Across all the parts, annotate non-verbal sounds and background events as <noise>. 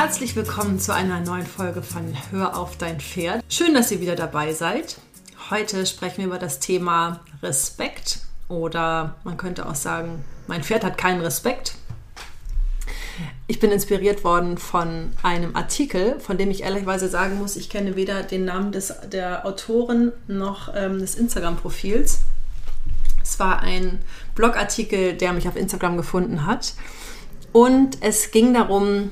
Herzlich willkommen zu einer neuen Folge von Hör auf dein Pferd. Schön, dass ihr wieder dabei seid. Heute sprechen wir über das Thema Respekt oder man könnte auch sagen, mein Pferd hat keinen Respekt. Ich bin inspiriert worden von einem Artikel, von dem ich ehrlicherweise sagen muss, ich kenne weder den Namen des, der Autorin noch ähm, des Instagram-Profils. Es war ein Blogartikel, der mich auf Instagram gefunden hat. Und es ging darum,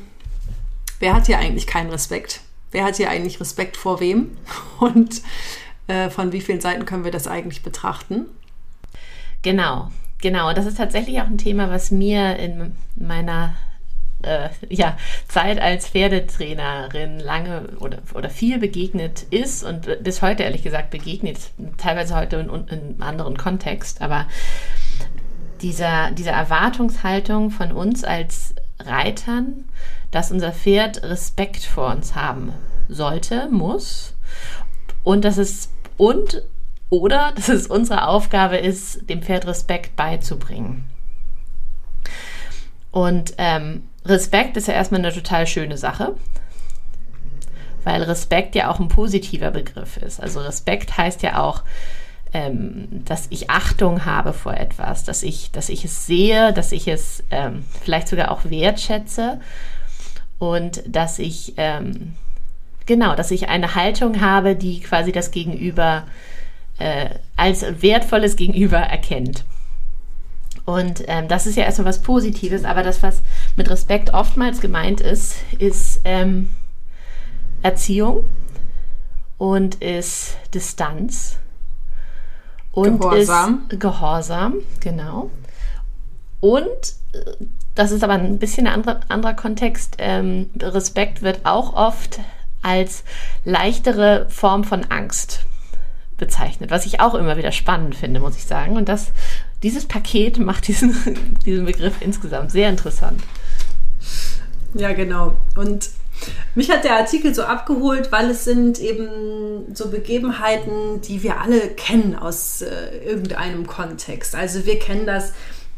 wer hat hier eigentlich keinen Respekt? Wer hat hier eigentlich Respekt vor wem? <laughs> Und äh, von wie vielen Seiten können wir das eigentlich betrachten? Genau, genau. Das ist tatsächlich auch ein Thema, was mir in meiner äh, ja, Zeit als Pferdetrainerin lange oder, oder viel begegnet ist und bis heute ehrlich gesagt begegnet, teilweise heute in, in einem anderen Kontext, aber dieser, diese Erwartungshaltung von uns als Reitern, dass unser Pferd Respekt vor uns haben sollte, muss und dass es und oder <laughs> dass es unsere Aufgabe ist, dem Pferd Respekt beizubringen. Und ähm, Respekt ist ja erstmal eine total schöne Sache, weil Respekt ja auch ein positiver Begriff ist. Also Respekt heißt ja auch, ähm, dass ich Achtung habe vor etwas, dass ich, dass ich es sehe, dass ich es ähm, vielleicht sogar auch wertschätze und dass ich ähm, genau, dass ich eine Haltung habe, die quasi das Gegenüber äh, als wertvolles Gegenüber erkennt. Und ähm, das ist ja erstmal was Positives, aber das, was mit Respekt oftmals gemeint ist, ist ähm, Erziehung und ist Distanz und Gehorsam. ist Gehorsam, genau. Und äh, das ist aber ein bisschen ein anderer, anderer Kontext. Ähm, Respekt wird auch oft als leichtere Form von Angst bezeichnet, was ich auch immer wieder spannend finde, muss ich sagen. Und das, dieses Paket <laughs> macht diesen, diesen Begriff insgesamt sehr interessant. Ja, genau. Und mich hat der Artikel so abgeholt, weil es sind eben so Begebenheiten, die wir alle kennen aus äh, irgendeinem Kontext. Also wir kennen das,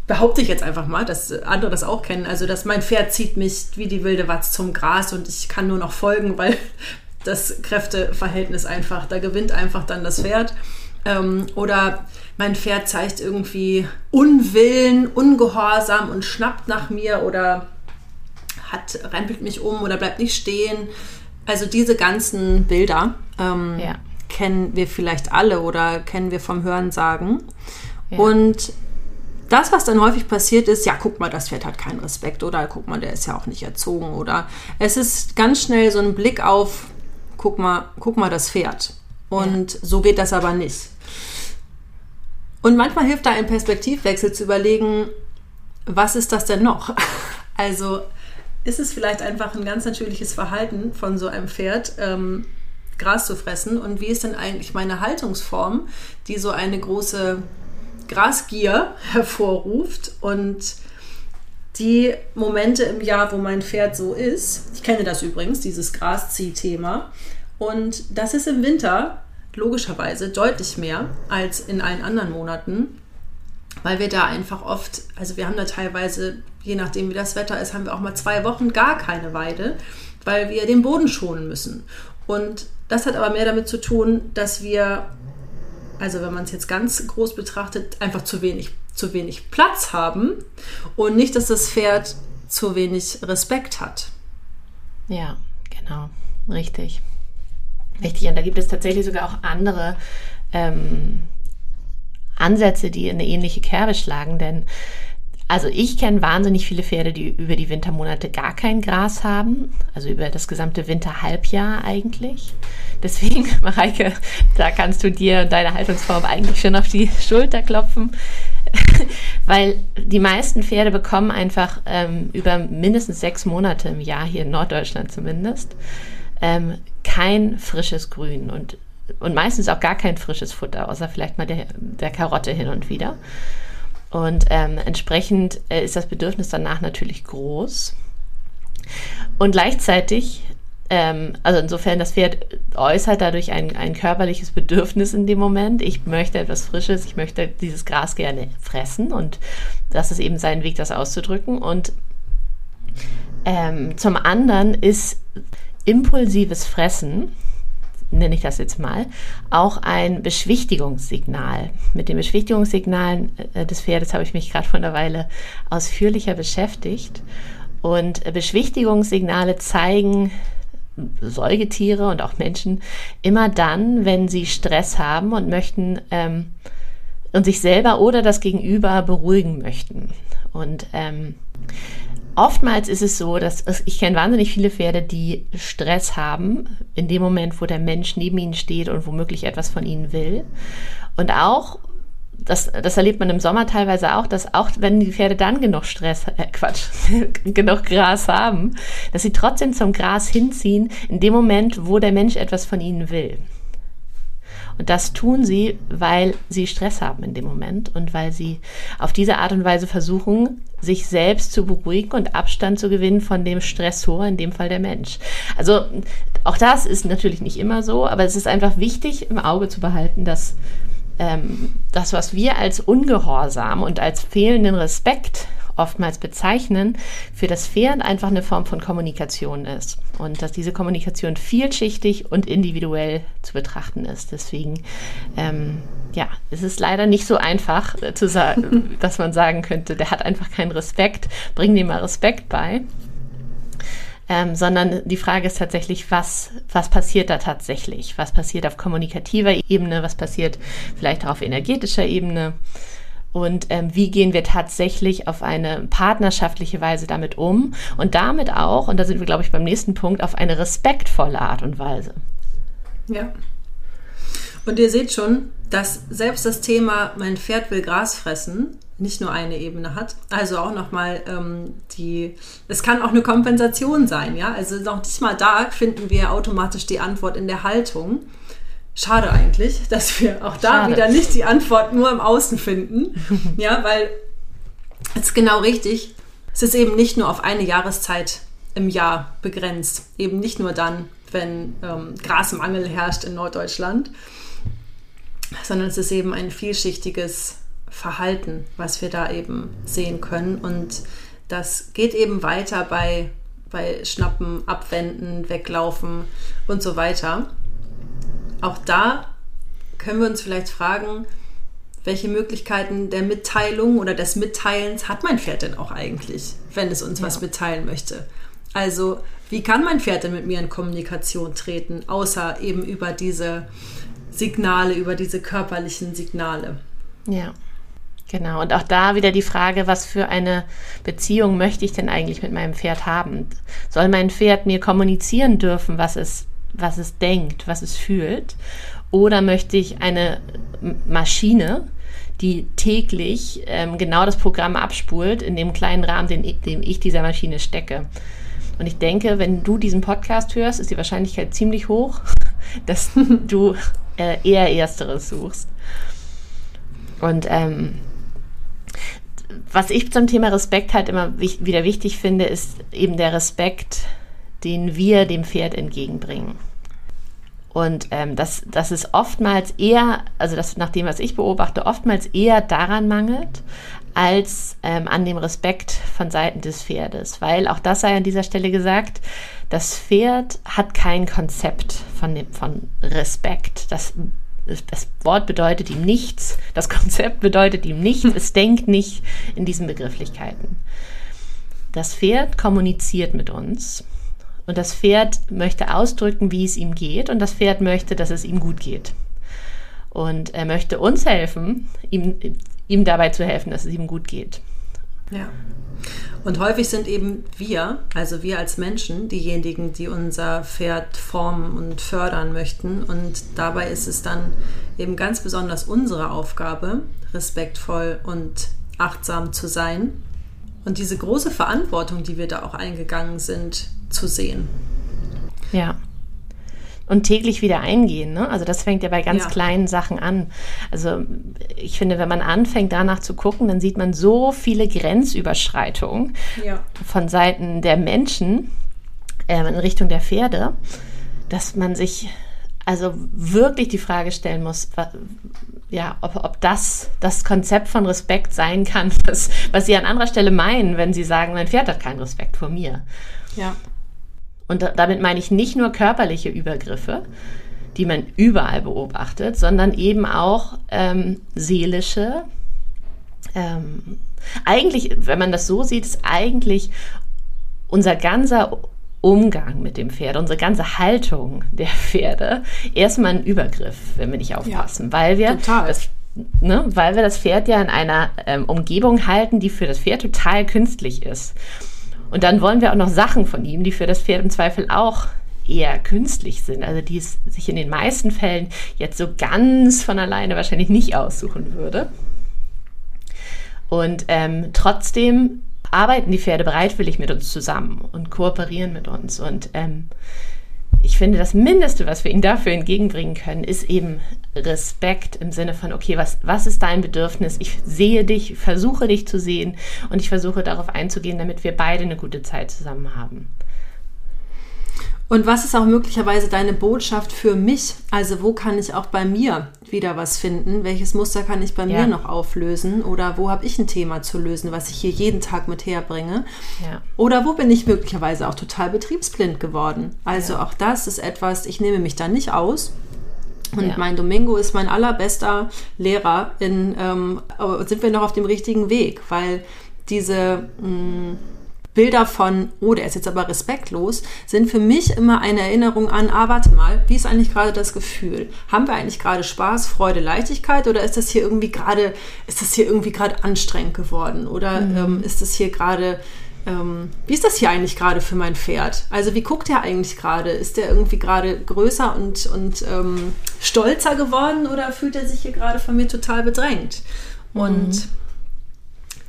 behaupte ich jetzt einfach mal, dass andere das auch kennen. Also dass mein Pferd zieht mich wie die wilde Watz zum Gras und ich kann nur noch folgen, weil <laughs> das Kräfteverhältnis einfach, da gewinnt einfach dann das Pferd. Ähm, oder mein Pferd zeigt irgendwie Unwillen, Ungehorsam und schnappt nach mir oder hat, rempelt mich um oder bleibt nicht stehen. Also diese ganzen Bilder ähm, ja. kennen wir vielleicht alle oder kennen wir vom Hören sagen. Ja. Und das, was dann häufig passiert ist, ja, guck mal, das Pferd hat keinen Respekt oder guck mal, der ist ja auch nicht erzogen oder es ist ganz schnell so ein Blick auf, guck mal, guck mal das Pferd. Und ja. so geht das aber nicht. Und manchmal hilft da ein Perspektivwechsel zu überlegen, was ist das denn noch? <laughs> Also ist es vielleicht einfach ein ganz natürliches Verhalten von so einem Pferd, ähm, Gras zu fressen? Und wie ist denn eigentlich meine Haltungsform, die so eine große Grasgier <laughs> hervorruft? Und die Momente im Jahr, wo mein Pferd so ist, ich kenne das übrigens, dieses Graszieh-Thema, und das ist im Winter logischerweise deutlich mehr als in allen anderen Monaten weil wir da einfach oft, also wir haben da teilweise, je nachdem wie das Wetter ist, haben wir auch mal zwei Wochen gar keine Weide, weil wir den Boden schonen müssen. Und das hat aber mehr damit zu tun, dass wir, also wenn man es jetzt ganz groß betrachtet, einfach zu wenig, zu wenig Platz haben und nicht, dass das Pferd zu wenig Respekt hat. Ja, genau, richtig. Richtig, und da gibt es tatsächlich sogar auch andere ähm, Ansätze, die in eine ähnliche Kerbe schlagen, denn also ich kenne wahnsinnig viele Pferde, die über die Wintermonate gar kein Gras haben, also über das gesamte Winterhalbjahr eigentlich. Deswegen, <laughs> Mareike, da kannst du dir deine Haltungsform eigentlich schon auf die Schulter klopfen. <laughs> weil die meisten Pferde bekommen einfach ähm, über mindestens sechs Monate im Jahr, hier in Norddeutschland zumindest, ähm, kein frisches Grün und, und meistens auch gar kein frisches Futter, außer vielleicht mal der, der Karotte hin und wieder. Und ähm, entsprechend äh, ist das Bedürfnis danach natürlich groß. Und gleichzeitig ähm, also insofern, das Pferd äußert dadurch ein, ein körperliches Bedürfnis in dem Moment. Ich möchte etwas Frisches, ich möchte dieses Gras gerne fressen und das ist eben sein Weg, das auszudrücken. Und ähm, zum anderen ist impulsives Fressen, nenne ich das jetzt mal, auch ein Beschwichtigungssignal. Mit den Beschwichtigungssignalen äh, des Pferdes habe ich mich gerade vor einer Weile ausführlicher beschäftigt. Und Beschwichtigungssignale zeigen Säugetiere und auch Menschen immer dann, wenn sie Stress haben und möchten ähm, und sich selber oder das Gegenüber beruhigen möchten. Und ähm, oftmals ist es so, dass es, ich kenne wahnsinnig viele Pferde, die Stress haben in dem Moment, wo der Mensch neben ihnen steht und womöglich etwas von ihnen will. Und auch das, das erlebt man im Sommer teilweise auch, dass auch wenn die Pferde dann genug Stress, äh Quatsch, <laughs> genug Gras haben, dass sie trotzdem zum Gras hinziehen, in dem Moment, wo der Mensch etwas von ihnen will. Und das tun sie, weil sie Stress haben in dem Moment und weil sie auf diese Art und Weise versuchen, sich selbst zu beruhigen und Abstand zu gewinnen von dem Stressor, in dem Fall der Mensch. Also auch das ist natürlich nicht immer so, aber es ist einfach wichtig im Auge zu behalten, dass ähm, das, was wir als Ungehorsam und als fehlenden Respekt oftmals bezeichnen, für das Pferd einfach eine Form von Kommunikation ist. Und dass diese Kommunikation vielschichtig und individuell zu betrachten ist. Deswegen, ähm, ja, es ist leider nicht so einfach äh, zu sagen, <laughs> dass man sagen könnte, der hat einfach keinen Respekt, bring dem mal Respekt bei ähm, sondern die Frage ist tatsächlich, was, was passiert da tatsächlich? Was passiert auf kommunikativer Ebene? Was passiert vielleicht auch auf energetischer Ebene? Und ähm, wie gehen wir tatsächlich auf eine partnerschaftliche Weise damit um? Und damit auch, und da sind wir, glaube ich, beim nächsten Punkt, auf eine respektvolle Art und Weise. Ja. Und ihr seht schon, dass selbst das Thema, mein Pferd will Gras fressen, nicht nur eine Ebene hat. Also auch nochmal ähm, die, es kann auch eine Kompensation sein, ja. Also noch nicht mal da finden wir automatisch die Antwort in der Haltung. Schade eigentlich, dass wir auch da Schade. wieder nicht die Antwort nur im Außen finden. <laughs> ja, weil es ist genau richtig. Es ist eben nicht nur auf eine Jahreszeit im Jahr begrenzt. Eben nicht nur dann, wenn ähm, Grasmangel herrscht in Norddeutschland, sondern es ist eben ein vielschichtiges Verhalten, was wir da eben sehen können. Und das geht eben weiter bei, bei Schnappen, Abwenden, Weglaufen und so weiter. Auch da können wir uns vielleicht fragen, welche Möglichkeiten der Mitteilung oder des Mitteilens hat mein Pferd denn auch eigentlich, wenn es uns ja. was mitteilen möchte? Also, wie kann mein Pferd denn mit mir in Kommunikation treten, außer eben über diese Signale, über diese körperlichen Signale? Ja. Genau, und auch da wieder die Frage, was für eine Beziehung möchte ich denn eigentlich mit meinem Pferd haben? Soll mein Pferd mir kommunizieren dürfen, was es, was es denkt, was es fühlt? Oder möchte ich eine Maschine, die täglich ähm, genau das Programm abspult, in dem kleinen Rahmen, den, den ich dieser Maschine stecke? Und ich denke, wenn du diesen Podcast hörst, ist die Wahrscheinlichkeit ziemlich hoch, <laughs> dass du äh, eher Ersteres suchst. Und ähm, was ich zum Thema Respekt halt immer wieder wichtig finde, ist eben der Respekt, den wir dem Pferd entgegenbringen. Und ähm, das, das ist oftmals eher, also das nach dem, was ich beobachte, oftmals eher daran mangelt, als ähm, an dem Respekt von Seiten des Pferdes. Weil auch das sei an dieser Stelle gesagt, das Pferd hat kein Konzept von, dem, von Respekt. Das das Wort bedeutet ihm nichts, das Konzept bedeutet ihm nichts, es denkt nicht in diesen Begrifflichkeiten. Das Pferd kommuniziert mit uns und das Pferd möchte ausdrücken, wie es ihm geht und das Pferd möchte, dass es ihm gut geht. Und er möchte uns helfen, ihm, ihm dabei zu helfen, dass es ihm gut geht. Ja. Und häufig sind eben wir, also wir als Menschen, diejenigen, die unser Pferd formen und fördern möchten. Und dabei ist es dann eben ganz besonders unsere Aufgabe, respektvoll und achtsam zu sein und diese große Verantwortung, die wir da auch eingegangen sind, zu sehen. Ja und täglich wieder eingehen. Ne? Also das fängt ja bei ganz ja. kleinen Sachen an. Also ich finde, wenn man anfängt danach zu gucken, dann sieht man so viele Grenzüberschreitungen ja. von Seiten der Menschen äh, in Richtung der Pferde, dass man sich also wirklich die Frage stellen muss, ja, ob, ob das das Konzept von Respekt sein kann, <laughs> was, was Sie an anderer Stelle meinen, wenn Sie sagen, mein Pferd hat keinen Respekt vor mir. Ja. Und da, damit meine ich nicht nur körperliche Übergriffe, die man überall beobachtet, sondern eben auch ähm, seelische. Ähm, eigentlich, wenn man das so sieht, ist eigentlich unser ganzer Umgang mit dem Pferd, unsere ganze Haltung der Pferde erstmal ein Übergriff, wenn wir nicht aufpassen, ja, weil wir das Ne, weil wir das Pferd ja in einer ähm, Umgebung halten, die für das Pferd total künstlich ist. Und dann wollen wir auch noch Sachen von ihm, die für das Pferd im Zweifel auch eher künstlich sind, also die es sich in den meisten Fällen jetzt so ganz von alleine wahrscheinlich nicht aussuchen würde. Und ähm, trotzdem arbeiten die Pferde bereitwillig mit uns zusammen und kooperieren mit uns. Und ähm, ich finde, das Mindeste, was wir ihnen dafür entgegenbringen können, ist eben Respekt im Sinne von, okay, was, was ist dein Bedürfnis? Ich sehe dich, versuche dich zu sehen und ich versuche darauf einzugehen, damit wir beide eine gute Zeit zusammen haben. Und was ist auch möglicherweise deine Botschaft für mich? Also wo kann ich auch bei mir wieder was finden? Welches Muster kann ich bei ja. mir noch auflösen? Oder wo habe ich ein Thema zu lösen, was ich hier jeden Tag mit herbringe? Ja. Oder wo bin ich möglicherweise auch total betriebsblind geworden? Also ja. auch das ist etwas, ich nehme mich da nicht aus. Und mein Domingo ist mein allerbester Lehrer. In, ähm, sind wir noch auf dem richtigen Weg? Weil diese... Mh, mm, Bilder von, oh, der ist jetzt aber respektlos, sind für mich immer eine Erinnerung an, ah, warte mal, wie ist eigentlich gerade das Gefühl? Haben wir eigentlich gerade Spaß, Freude, Leichtigkeit oder ist das hier irgendwie gerade, ist das hier irgendwie gerade anstrengend geworden? Oder mhm. ähm, ist das hier gerade, ähm, wie ist das hier eigentlich gerade für mein Pferd? Also wie guckt er eigentlich gerade? Ist der irgendwie gerade größer und, und ähm, stolzer geworden oder fühlt er sich hier gerade von mir total bedrängt? Und mhm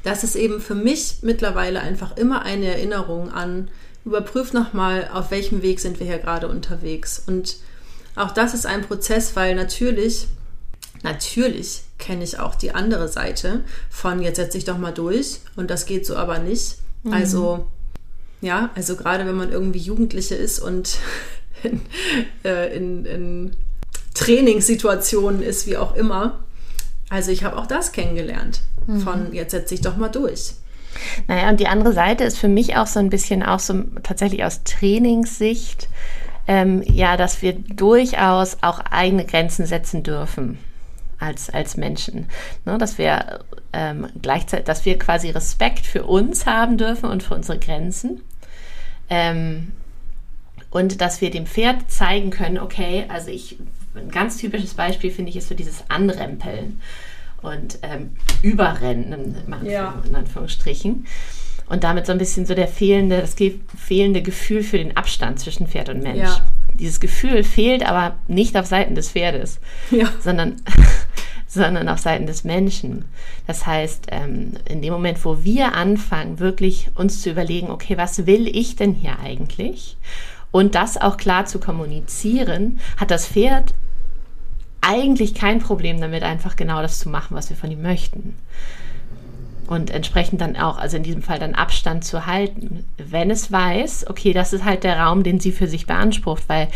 das ist eben für mich mittlerweile einfach immer eine Erinnerung an, überprüf nochmal, auf welchem Weg sind wir hier gerade unterwegs. Und auch das ist ein Prozess, weil natürlich, natürlich kenne ich auch die andere Seite von, jetzt setze ich doch mal durch und das geht so aber nicht. Mhm. Also, ja, also gerade wenn man irgendwie Jugendliche ist und <laughs> in, äh, in, in Trainingssituationen ist, wie auch immer. Also ich habe auch das kennengelernt von mhm. jetzt setze ich doch mal durch. Naja, und die andere Seite ist für mich auch so ein bisschen auch so tatsächlich aus Trainingssicht, ähm, ja, dass wir durchaus auch eigene Grenzen setzen dürfen als, als Menschen. Ne, dass wir ähm, gleichzeitig, dass wir quasi Respekt für uns haben dürfen und für unsere Grenzen. Ähm, und dass wir dem Pferd zeigen können, okay, also ich, ein ganz typisches Beispiel finde ich ist so dieses Anrempeln und ähm, überrennen, ja. in Anführungsstrichen. Und damit so ein bisschen so der fehlende, das fehlende Gefühl für den Abstand zwischen Pferd und Mensch. Ja. Dieses Gefühl fehlt aber nicht auf Seiten des Pferdes, ja. sondern, <laughs> sondern auf Seiten des Menschen. Das heißt, ähm, in dem Moment, wo wir anfangen, wirklich uns zu überlegen, okay, was will ich denn hier eigentlich? Und das auch klar zu kommunizieren, hat das Pferd eigentlich kein Problem damit, einfach genau das zu machen, was wir von ihm möchten. Und entsprechend dann auch, also in diesem Fall dann Abstand zu halten. Wenn es weiß, okay, das ist halt der Raum, den sie für sich beansprucht, weil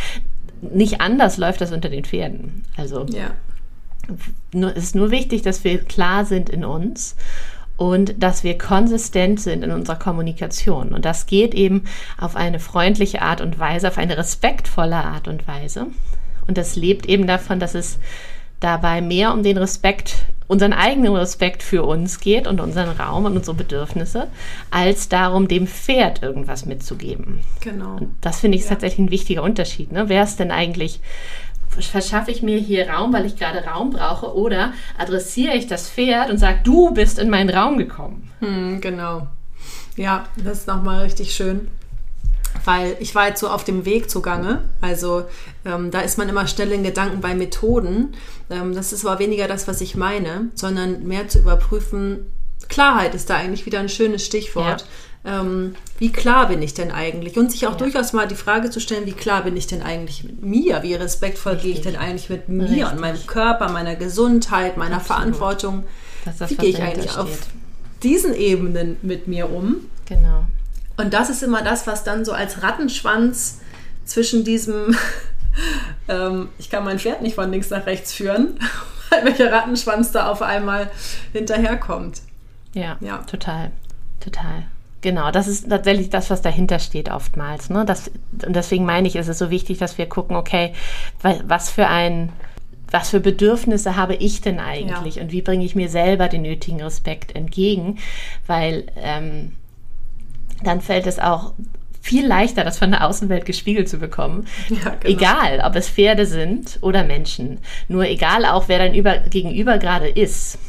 nicht anders läuft das unter den Pferden. Also ja. nur, es ist nur wichtig, dass wir klar sind in uns und dass wir konsistent sind in unserer Kommunikation. Und das geht eben auf eine freundliche Art und Weise, auf eine respektvolle Art und Weise. Und das lebt eben davon, dass es dabei mehr um den Respekt, unseren eigenen Respekt für uns geht und unseren Raum und unsere Bedürfnisse, als darum, dem Pferd irgendwas mitzugeben. Genau. Und das finde ich ja. tatsächlich ein wichtiger Unterschied. Ne? Wer ist denn eigentlich verschaffe ich mir hier Raum, weil ich gerade Raum brauche, oder adressiere ich das Pferd und sage, du bist in meinen Raum gekommen. Hm, genau. Ja, das ist nochmal richtig schön. Weil ich war jetzt so auf dem Weg zugange. Also ähm, da ist man immer schnell in Gedanken bei Methoden. Ähm, das ist aber weniger das, was ich meine, sondern mehr zu überprüfen. Klarheit ist da eigentlich wieder ein schönes Stichwort. Ja ähm, wie klar bin ich denn eigentlich? Und sich auch ja. durchaus mal die Frage zu stellen, wie klar bin ich denn eigentlich mit mir? Wie respektvoll Richtig. gehe ich denn eigentlich mit mir Richtig. und meinem Körper, meiner Gesundheit, meiner Absolut. Verantwortung? Das, wie gehe ich eigentlich steht. auf diesen Ebenen mit mir um? Genau. Und das ist immer das, was dann so als Rattenschwanz zwischen diesem, <laughs> ähm, ich kann mein Pferd nicht von links nach rechts führen, <laughs> welcher Rattenschwanz da auf einmal hinterherkommt. Ja, ja, total, total. Genau, das ist tatsächlich das, was dahinter steht oftmals. Ne? Das, und deswegen meine ich, ist es so wichtig, dass wir gucken, okay, was für ein, was für Bedürfnisse habe ich denn eigentlich ja. und wie bringe ich mir selber den nötigen Respekt entgegen, weil ähm, dann fällt es auch viel leichter, das von der Außenwelt gespiegelt zu bekommen. Ja, genau. Egal, ob es Pferde sind oder Menschen. Nur egal auch, wer dein Über Gegenüber gerade ist.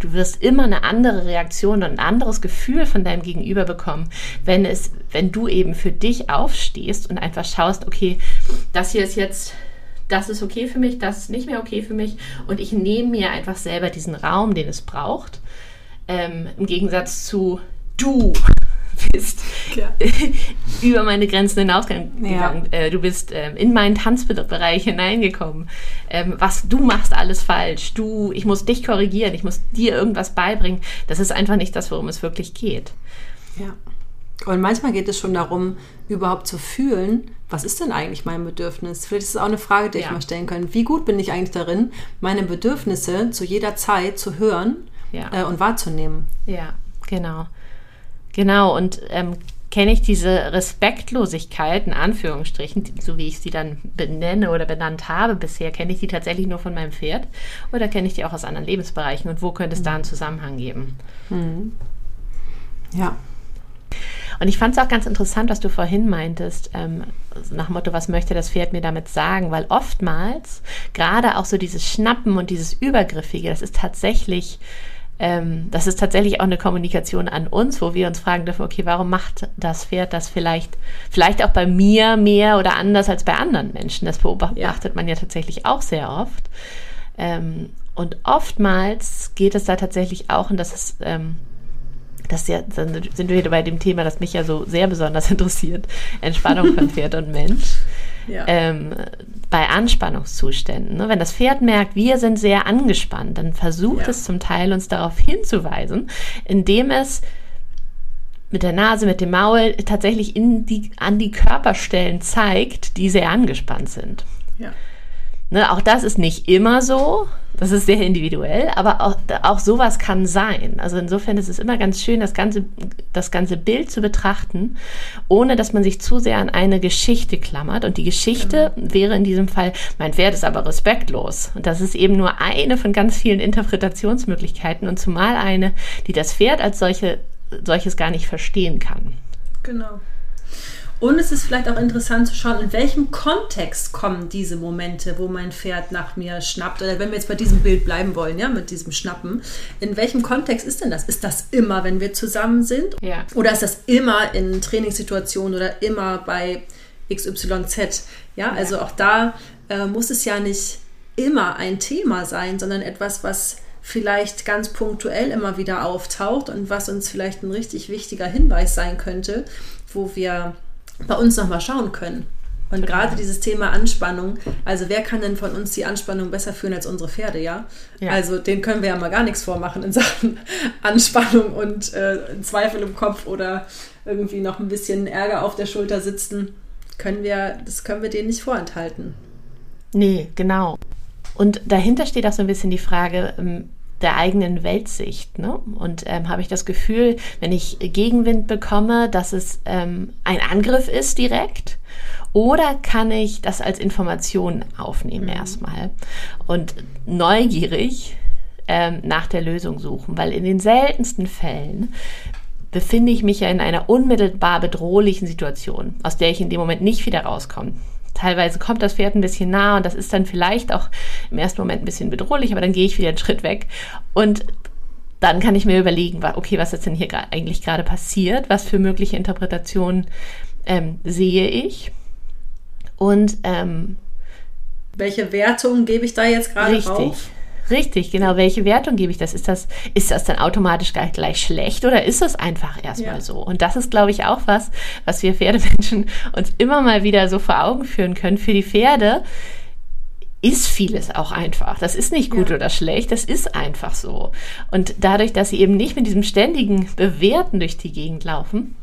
Du wirst immer eine andere Reaktion und ein anderes Gefühl von deinem Gegenüber bekommen, wenn es, wenn du eben für dich aufstehst und einfach schaust, okay, das hier ist jetzt, das ist okay für mich, das ist nicht mehr okay für mich und ich nehme mir einfach selber diesen Raum, den es braucht. Ähm, Im Gegensatz zu du bist ja. <laughs> über meine Grenzen hinausgegangen. Ja. Äh, du bist ähm, in meinen Tanzbereich hineingekommen. Ähm, was du machst alles falsch. Du, ich muss dich korrigieren. Ich muss dir irgendwas beibringen. Das ist einfach nicht das, worum es wirklich geht. Ja. Und manchmal geht es schon darum, überhaupt zu fühlen, was ist denn eigentlich mein Bedürfnis? Vielleicht ist es auch eine Frage, die ja. ich mal stellen kann. Wie gut bin ich eigentlich darin, meine Bedürfnisse zu jeder Zeit zu hören ja. äh, und wahrzunehmen? Ja, genau. Genau, und ähm, kenne ich diese Respektlosigkeit, in Anführungsstrichen, so wie ich sie dann benenne oder benannt habe bisher, kenne ich die tatsächlich nur von meinem Pferd oder kenne ich die auch aus anderen Lebensbereichen und wo könnte es da einen Zusammenhang geben? Mhm. Ja. Und ich fand es auch ganz interessant, was du vorhin meintest, ähm, nach dem Motto, was möchte das Pferd mir damit sagen? Weil oftmals, gerade auch so dieses Schnappen und dieses Übergriffige, das ist tatsächlich ähm, das ist tatsächlich auch eine Kommunikation an uns, wo wir uns fragen dürfen, okay, warum macht das Pferd das vielleicht, vielleicht auch bei mir mehr oder anders als bei anderen Menschen? Das beobachtet ja. man ja tatsächlich auch sehr oft. Ähm, und oftmals geht es da tatsächlich auch, und das ist, ähm, das ja, dann sind wir wieder bei dem Thema, das mich ja so sehr besonders <laughs> interessiert, Entspannung von Pferd und Mensch ja. ähm, bei Anspannungszuständen. Ne? Wenn das Pferd merkt, wir sind sehr angespannt, dann versucht ja. es zum Teil uns darauf hinzuweisen, indem es mit der Nase, mit dem Maul tatsächlich in die, an die Körperstellen zeigt, die sehr angespannt sind. Ja. Ne, auch das ist nicht immer so. Das ist sehr individuell, aber auch, auch sowas kann sein. Also insofern ist es immer ganz schön, das ganze, das ganze Bild zu betrachten, ohne dass man sich zu sehr an eine Geschichte klammert. Und die Geschichte genau. wäre in diesem Fall, mein Pferd ist aber respektlos. Und das ist eben nur eine von ganz vielen Interpretationsmöglichkeiten und zumal eine, die das Pferd als solche, solches gar nicht verstehen kann. Genau. Und es ist vielleicht auch interessant zu schauen, in welchem Kontext kommen diese Momente, wo mein Pferd nach mir schnappt. Oder wenn wir jetzt bei diesem Bild bleiben wollen, ja, mit diesem Schnappen. In welchem Kontext ist denn das? Ist das immer, wenn wir zusammen sind? Ja. Oder ist das immer in Trainingssituationen oder immer bei XYZ? Ja, also auch da äh, muss es ja nicht immer ein Thema sein, sondern etwas, was vielleicht ganz punktuell immer wieder auftaucht und was uns vielleicht ein richtig wichtiger Hinweis sein könnte, wo wir bei uns nochmal schauen können. Und gerade dieses Thema Anspannung, also wer kann denn von uns die Anspannung besser führen als unsere Pferde, ja? ja. Also denen können wir ja mal gar nichts vormachen in <laughs> Sachen Anspannung und äh, Zweifel im Kopf oder irgendwie noch ein bisschen Ärger auf der Schulter sitzen. Können wir, das können wir denen nicht vorenthalten. Nee, genau. Und dahinter steht auch so ein bisschen die Frage, ähm, der eigenen Weltsicht. Ne? Und ähm, habe ich das Gefühl, wenn ich Gegenwind bekomme, dass es ähm, ein Angriff ist direkt? Oder kann ich das als Information aufnehmen mhm. erstmal und neugierig ähm, nach der Lösung suchen? Weil in den seltensten Fällen befinde ich mich ja in einer unmittelbar bedrohlichen Situation, aus der ich in dem Moment nicht wieder rauskomme. Teilweise kommt das Pferd ein bisschen nah und das ist dann vielleicht auch im ersten Moment ein bisschen bedrohlich, aber dann gehe ich wieder einen Schritt weg und dann kann ich mir überlegen, okay, was ist denn hier eigentlich gerade passiert? Was für mögliche Interpretationen ähm, sehe ich? Und ähm, welche Wertung gebe ich da jetzt gerade richtig, drauf? Richtig, genau. Welche Wertung gebe ich das? Ist das, ist das dann automatisch gleich, schlecht oder ist das einfach erstmal ja. so? Und das ist, glaube ich, auch was, was wir Pferdemenschen <laughs> uns immer mal wieder so vor Augen führen können. Für die Pferde ist vieles auch einfach. Das ist nicht gut ja. oder schlecht, das ist einfach so. Und dadurch, dass sie eben nicht mit diesem ständigen Bewerten durch die Gegend laufen,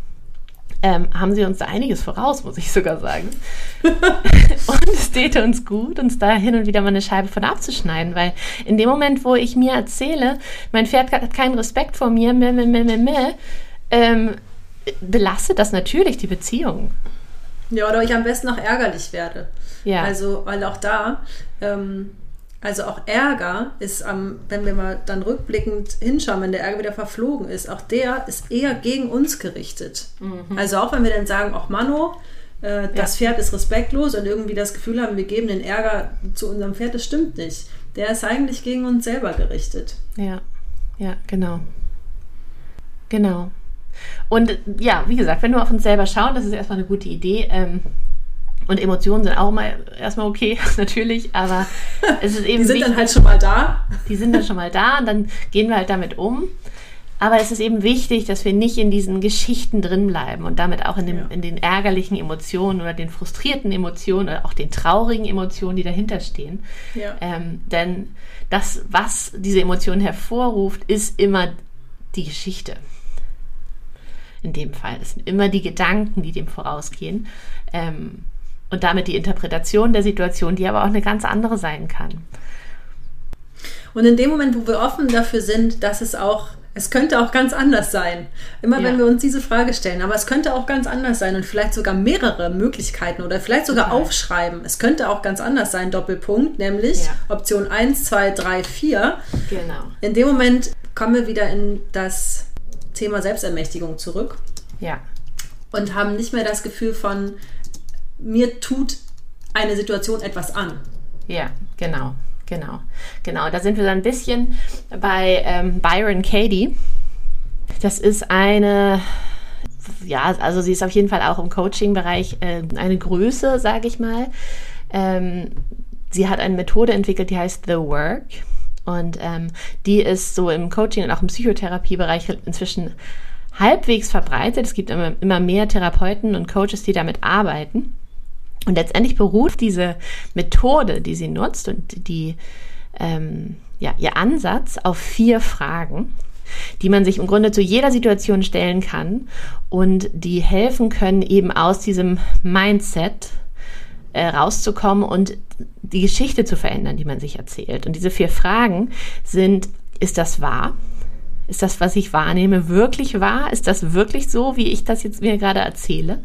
ähm, haben sie uns da einiges voraus, muss ich sogar sagen. <laughs> und es täte uns gut, uns da hin und wieder mal eine Scheibe von abzuschneiden, weil in dem Moment, wo ich mir erzähle, mein Pferd hat keinen Respekt vor mir, meh, meh, meh, meh, meh, ähm, belastet das natürlich die Beziehung. Ja, oder ich am besten auch ärgerlich werde. Ja. Also, weil auch da, ähm, also auch Ärger ist am, wenn wir mal dann rückblickend hinschauen, wenn der Ärger wieder verflogen ist, auch der ist eher gegen uns gerichtet. Mhm. Also auch wenn wir dann sagen, auch Mano, äh, das ja. Pferd ist respektlos und irgendwie das Gefühl haben, wir geben den Ärger zu unserem Pferd, das stimmt nicht. Der ist eigentlich gegen uns selber gerichtet. Ja, ja, genau. Genau. Und ja, wie gesagt, wenn wir auf uns selber schauen, das ist erstmal eine gute Idee. Ähm, und Emotionen sind auch mal erstmal okay, <laughs> natürlich, aber es ist eben. die sind wichtig, dann halt schon mal da. Die sind dann schon mal da und dann gehen wir halt damit um. Aber es ist eben wichtig, dass wir nicht in diesen Geschichten drin bleiben und damit auch in, dem, ja. in den ärgerlichen Emotionen oder den frustrierten Emotionen oder auch den traurigen Emotionen, die dahinter stehen. Ja. Ähm, denn das, was diese Emotionen hervorruft, ist immer die Geschichte. In dem Fall. Es sind immer die Gedanken, die dem vorausgehen. Ähm, und damit die Interpretation der Situation, die aber auch eine ganz andere sein kann. Und in dem Moment, wo wir offen dafür sind, dass es auch, es könnte auch ganz anders sein. Immer ja. wenn wir uns diese Frage stellen, aber es könnte auch ganz anders sein und vielleicht sogar mehrere Möglichkeiten oder vielleicht sogar okay. aufschreiben. Es könnte auch ganz anders sein, Doppelpunkt, nämlich ja. Option 1, 2, 3, 4. Genau. In dem Moment kommen wir wieder in das Thema Selbstermächtigung zurück. Ja. Und haben nicht mehr das Gefühl von, mir tut eine Situation etwas an. Ja, genau, genau, genau. Da sind wir dann ein bisschen bei ähm, Byron Katie. Das ist eine, ja, also sie ist auf jeden Fall auch im Coaching-Bereich äh, eine Größe, sage ich mal. Ähm, sie hat eine Methode entwickelt, die heißt The Work. Und ähm, die ist so im Coaching und auch im Psychotherapiebereich inzwischen halbwegs verbreitet. Es gibt immer, immer mehr Therapeuten und Coaches, die damit arbeiten. Und letztendlich beruht diese Methode, die sie nutzt und die, ähm, ja, ihr Ansatz auf vier Fragen, die man sich im Grunde zu jeder Situation stellen kann und die helfen können, eben aus diesem Mindset äh, rauszukommen und die Geschichte zu verändern, die man sich erzählt. Und diese vier Fragen sind, ist das wahr? Ist das, was ich wahrnehme, wirklich wahr? Ist das wirklich so, wie ich das jetzt mir gerade erzähle?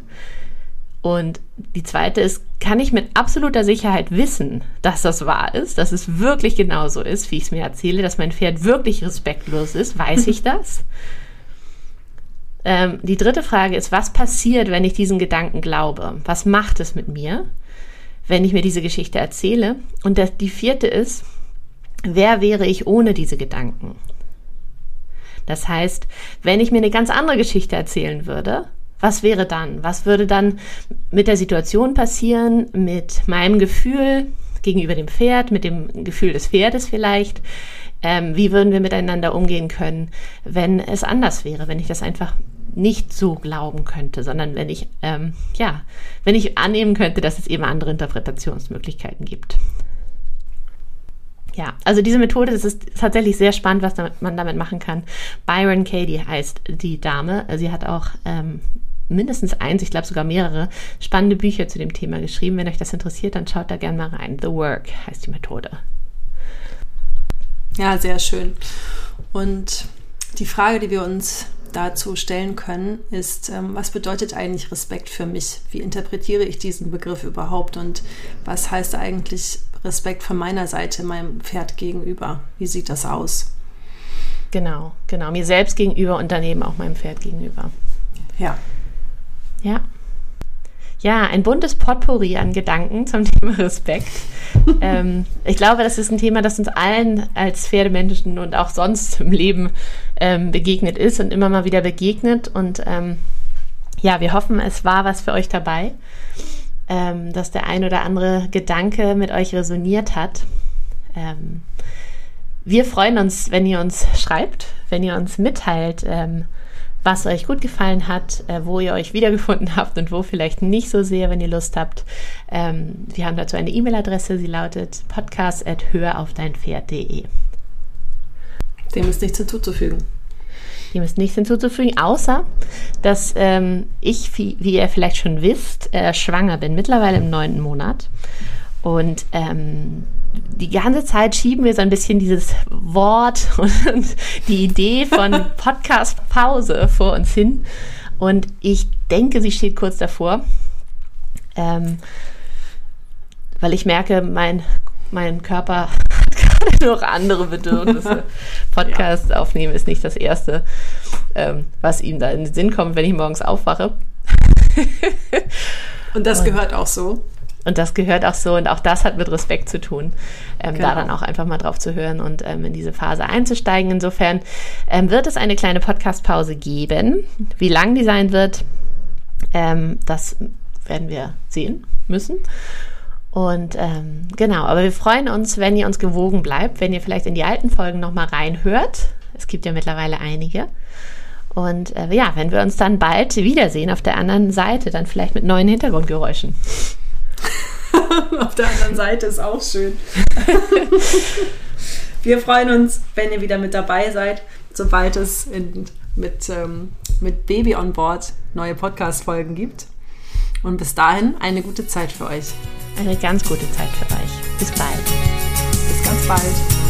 Und die zweite ist, kann ich mit absoluter Sicherheit wissen, dass das wahr ist, dass es wirklich genauso ist, wie ich es mir erzähle, dass mein Pferd wirklich respektlos ist? Weiß ich <laughs> das? ähm, die dritte Frage ist, was passiert, wenn ich diesen Gedanken glaube? Was macht es mit mir, wenn ich mir diese Geschichte erzähle? Und das, die vierte ist, wer wäre ich ohne diese Gedanken? Das heißt, wenn ich mir eine ganz andere Geschichte erzählen würde, was wäre dann? Was würde dann mit der Situation passieren, mit meinem Gefühl gegenüber dem Pferd, mit dem Gefühl des Pferdes vielleicht? Ähm, wie würden wir miteinander umgehen können, wenn es anders wäre, wenn ich das einfach nicht so glauben könnte, sondern wenn ich, ähm, ja, wenn ich annehmen könnte, dass es eben andere Interpretationsmöglichkeiten gibt. Ja, also diese Methode, das ist tatsächlich sehr spannend, was damit, man damit machen kann. Byron Katie heißt die Dame. Sie hat auch ähm, mindestens eins, ich glaube sogar mehrere spannende Bücher zu dem Thema geschrieben. Wenn euch das interessiert, dann schaut da gerne mal rein. The Work heißt die Methode. Ja, sehr schön. Und die Frage, die wir uns dazu stellen können, ist, ähm, was bedeutet eigentlich Respekt für mich? Wie interpretiere ich diesen Begriff überhaupt? Und was heißt eigentlich Respekt von meiner Seite meinem Pferd gegenüber? Wie sieht das aus? Genau, genau. Mir selbst gegenüber und daneben auch meinem Pferd gegenüber. Ja. Ja. Ja, ein buntes Potpourri an Gedanken zum <laughs> Thema Respekt. ähm, ich glaube, das ist ein Thema, das uns allen als Pferdemenschen und auch sonst im Leben ähm, begegnet ist und immer mal wieder begegnet. Und ähm, ja, wir hoffen, es war was für euch dabei, ähm, dass der ein oder andere Gedanke mit euch resoniert hat. Ähm, wir freuen uns, wenn ihr uns schreibt, wenn ihr uns mitteilt, ähm, was euch gut gefallen hat, äh, wo ihr euch wiedergefunden <laughs> habt und wo vielleicht nicht so sehr, wenn ihr Lust habt. Ähm, wir haben dazu eine E-Mail-Adresse, sie lautet podcast.höraufdeinpferd.de. Dem ist nichts hinzuzufügen. Dem ist nichts hinzuzufügen, außer dass ähm, ich, wie, wie, ihr vielleicht schon wisst, äh, schwanger bin, mittlerweile im neunten Monat. Und ähm, die ganze Zeit schieben wir so ein bisschen dieses Wort <laughs> und die Idee von <laughs> Podcast-Pause vor uns hin. Und ich denke, sie steht kurz davor, ähm, weil ich merke, mein, mein Körper <laughs> hat gerade noch andere Bedürfnisse. Podcast ja. aufnehmen ist nicht das Erste, ähm, was ihm da in den Sinn kommt, wenn ich morgens aufwache. und das gehört auch so. Und das gehört auch so und auch das hat mit Respekt zu tun, ähm, genau. da dann auch einfach mal drauf zu hören und ähm, in diese Phase einzusteigen. Insofern ähm, wird es eine kleine Podcast-Pause geben. Wie lang die sein wird, ähm, das werden wir sehen müssen. Und ähm, genau, aber wir freuen uns, wenn ihr uns gewogen bleibt, wenn ihr vielleicht in die alten Folgen nochmal reinhört. Es gibt ja mittlerweile einige. Und äh, ja, wenn wir uns dann bald wiedersehen auf der anderen Seite, dann vielleicht mit neuen Hintergrundgeräuschen. <laughs> Auf der anderen Seite ist auch schön. <laughs> Wir freuen uns, wenn ihr wieder mit dabei seid, sobald es in, mit, ähm, mit Baby on Board neue Podcast-Folgen gibt. Und bis dahin eine gute Zeit für euch. Eine ganz gute Zeit für euch. Bis bald. Bis ganz bald.